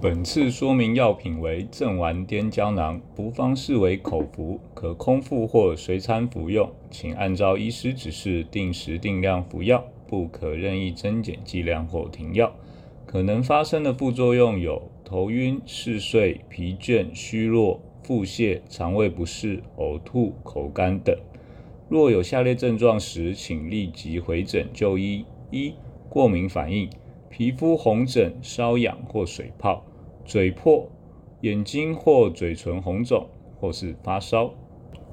本次说明药品为正丸颠胶囊，不方视为口服，可空腹或随餐服用，请按照医师指示定时定量服药，不可任意增减剂量或停药。可能发生的副作用有头晕、嗜睡、疲倦、虚弱、腹泻、肠胃不适、呕吐、口干等。若有下列症状时，请立即回诊就医：一、过敏反应，皮肤红疹、瘙痒或水泡。嘴破、眼睛或嘴唇红肿，或是发烧。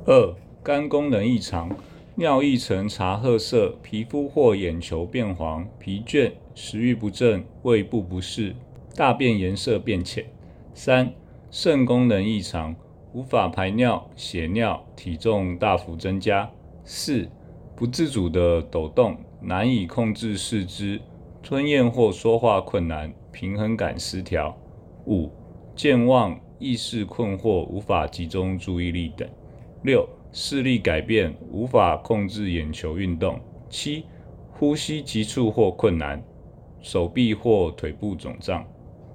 二、肝功能异常，尿液呈茶褐色，皮肤或眼球变黄，疲倦，食欲不振，胃部不适，大便颜色变浅。三、肾功能异常，无法排尿、血尿，体重大幅增加。四、不自主的抖动，难以控制四肢，吞咽或说话困难，平衡感失调。五、健忘、意识困惑、无法集中注意力等；六、视力改变、无法控制眼球运动；七、呼吸急促或困难，手臂或腿部肿胀；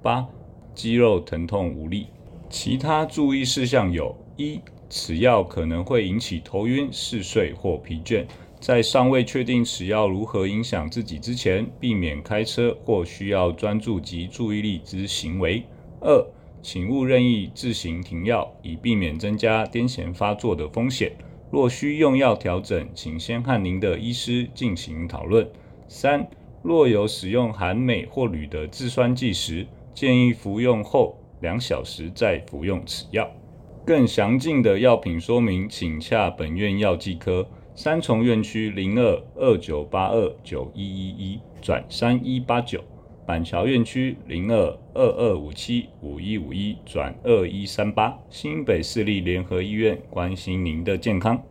八、肌肉疼痛无力。其他注意事项有：一、此药可能会引起头晕、嗜睡或疲倦，在尚未确定此药如何影响自己之前，避免开车或需要专注及注意力之行为。二，请勿任意自行停药，以避免增加癫痫发作的风险。若需用药调整，请先和您的医师进行讨论。三，若有使用含镁或铝的制酸剂时，建议服用后两小时再服用此药。更详尽的药品说明，请洽本院药剂科三重院区零二二九八二九一一一转三一八九。板桥院区零二二二五七五一五一转二一三八，新北市立联合医院关心您的健康。